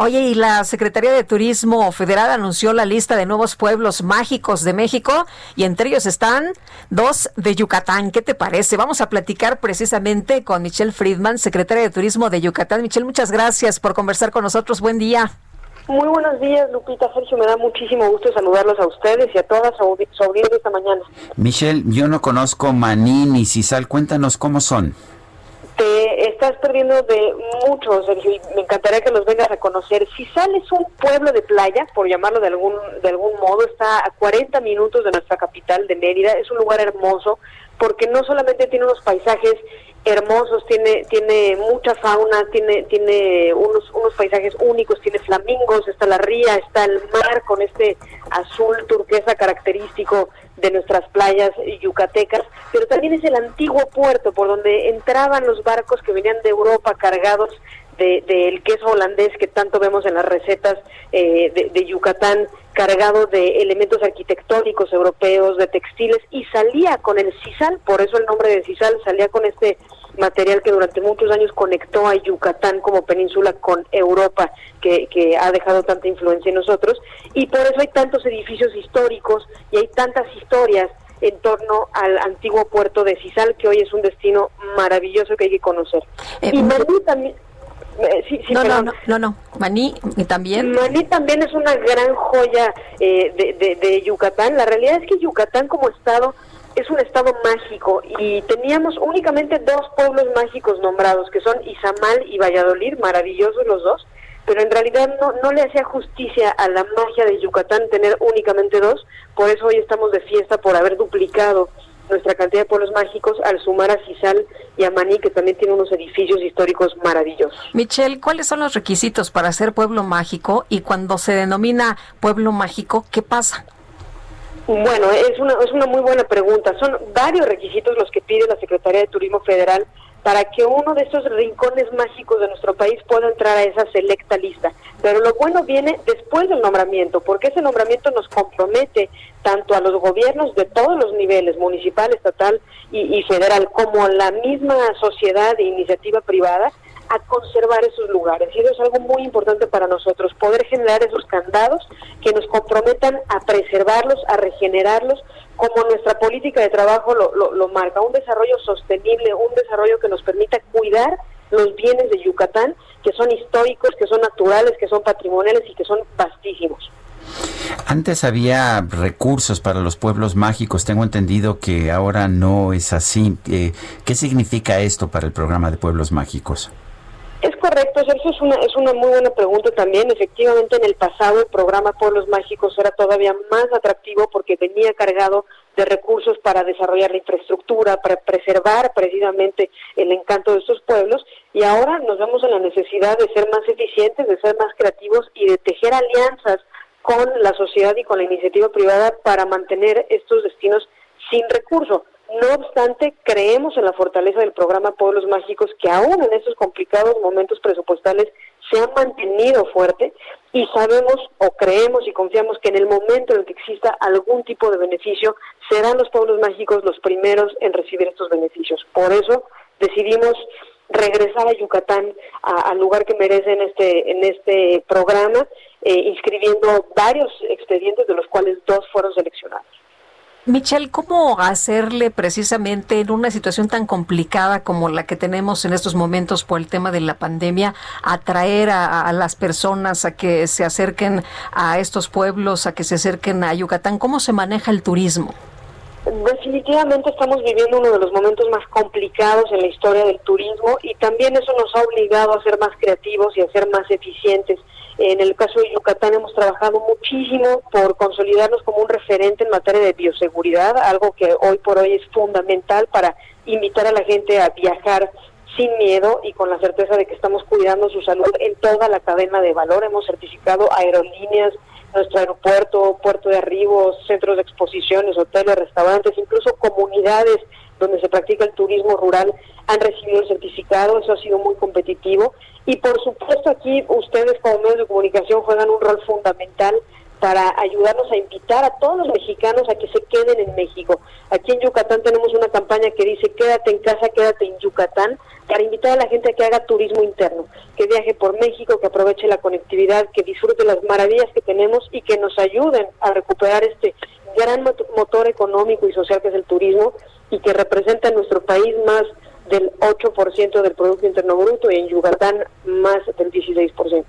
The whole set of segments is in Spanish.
Oye, y la Secretaría de Turismo Federal anunció la lista de nuevos pueblos mágicos de México y entre ellos están dos de Yucatán. ¿Qué te parece? Vamos a platicar precisamente con Michelle Friedman, secretaria de Turismo de Yucatán. Michelle, muchas gracias por conversar con nosotros. Buen día. Muy buenos días, Lupita. Sergio, me da muchísimo gusto saludarlos a ustedes y a toda su, audiencia esta mañana. Michelle, yo no conozco Maní ni Cisal. Cuéntanos cómo son te estás perdiendo de mucho, Sergio, y me encantaría que los vengas conocer. Si sales un pueblo de playa, por llamarlo de algún, de algún modo, está a 40 minutos de nuestra capital de Mérida, es un lugar hermoso, porque no solamente tiene unos paisajes hermosos, tiene tiene mucha fauna, tiene tiene unos unos paisajes únicos, tiene flamingos, está la ría, está el mar con este azul turquesa característico de nuestras playas yucatecas, pero también es el antiguo puerto por donde entraban los barcos que venían de Europa cargados del queso holandés que tanto vemos en las recetas eh, de, de, Yucatán, cargado de elementos arquitectónicos europeos, de textiles, y salía con el sisal, por eso el nombre de sisal, salía con este material que durante muchos años conectó a Yucatán como península con Europa, que, que ha dejado tanta influencia en nosotros, y por eso hay tantos edificios históricos y hay tantas historias en torno al antiguo puerto de Cisal, que hoy es un destino maravilloso que hay que conocer. Eh, y Maní también... Eh, sí, sí, no, no, no, no, no, Maní también. Maní también es una gran joya eh, de, de, de Yucatán. La realidad es que Yucatán como estado es un estado mágico y teníamos únicamente dos pueblos mágicos nombrados, que son Izamal y Valladolid, maravillosos los dos, pero en realidad no, no le hacía justicia a la magia de Yucatán tener únicamente dos, por eso hoy estamos de fiesta por haber duplicado nuestra cantidad de pueblos mágicos al sumar a Cisal y a Maní, que también tiene unos edificios históricos maravillosos. Michelle, ¿cuáles son los requisitos para ser pueblo mágico? Y cuando se denomina pueblo mágico, ¿qué pasa? Bueno, es una, es una muy buena pregunta. Son varios requisitos los que pide la Secretaría de Turismo Federal para que uno de estos rincones mágicos de nuestro país pueda entrar a esa selecta lista. Pero lo bueno viene después del nombramiento, porque ese nombramiento nos compromete tanto a los gobiernos de todos los niveles, municipal, estatal y, federal, como a la misma sociedad e iniciativa privada, a conservar esos lugares. Y eso es algo muy importante para nosotros, poder generar esos candados que nos comprometan preservarlos, a regenerarlos, como nuestra política de trabajo lo, marca, un desarrollo sostenible, un desarrollo que nos permita cuidar los bienes de Yucatán, que son históricos, que son naturales, que son patrimoniales y que son vastísimos. Antes había recursos para los pueblos mágicos, tengo entendido que ahora no es así. Eh, ¿Qué significa esto para el programa de pueblos mágicos? Es correcto, Sergio, es una, es una muy buena pregunta también. Efectivamente, en el pasado el programa Pueblos Mágicos era todavía más atractivo porque venía cargado de recursos para desarrollar la infraestructura, para preservar precisamente el encanto de estos pueblos y ahora nos vemos en la necesidad de ser más eficientes, de ser más creativos y de tejer alianzas con la sociedad y con la iniciativa privada para mantener estos destinos sin recursos. No obstante, creemos en la fortaleza del programa Pueblos Mágicos, que aún en estos complicados momentos presupuestales se ha mantenido fuerte y sabemos o creemos y confiamos que en el momento en que exista algún tipo de beneficio, serán los pueblos mágicos los primeros en recibir estos beneficios. Por eso decidimos regresar a Yucatán al lugar que merece en este en este programa, eh, inscribiendo varios expedientes de los cuales dos fueron seleccionados. Michelle, ¿cómo hacerle precisamente en una situación tan complicada como la que tenemos en estos momentos por el tema de la pandemia, atraer a, las personas a que se acerquen a estos pueblos, a que se acerquen a Yucatán? ¿Cómo se maneja el turismo? Definitivamente estamos viviendo uno de los momentos más complicados en la historia del turismo y también eso nos ha obligado a ser más creativos y a ser más eficientes. En el caso de Yucatán hemos trabajado muchísimo por consolidarnos como un referente en materia de bioseguridad, algo que hoy por hoy es fundamental para invitar a la gente a viajar sin miedo y con la certeza de que estamos cuidando su salud en toda la cadena de valor. Hemos certificado aerolíneas, nuestro aeropuerto, puerto de arribos, centros de exposiciones, hoteles, restaurantes, incluso comunidades donde se practica el turismo rural han recibido el certificado, eso ha sido muy competitivo. Y por supuesto aquí ustedes como medios de comunicación juegan un rol fundamental para ayudarnos a invitar a todos los mexicanos a que se queden en México. Aquí en Yucatán tenemos una campaña que dice quédate en casa, quédate en Yucatán, para invitar a la gente a que haga turismo interno, que viaje por México, que aproveche la conectividad, que disfrute las maravillas que tenemos y que nos ayuden a recuperar este gran motor económico y social que es el turismo y que representa en nuestro país más del 8% del Producto Interno Bruto y en Yucatán más del 16%.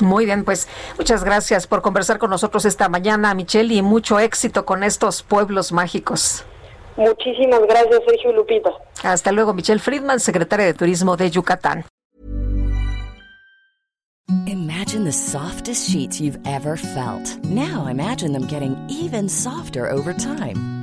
Muy bien, pues muchas gracias por conversar con nosotros esta mañana, Michelle, y mucho éxito con estos pueblos mágicos. Muchísimas gracias, Sergio Lupita. Hasta luego, Michelle Friedman, secretaria de Turismo de Yucatán. Imagine the softest sheets you've ever felt. Now imagine them getting even softer over time.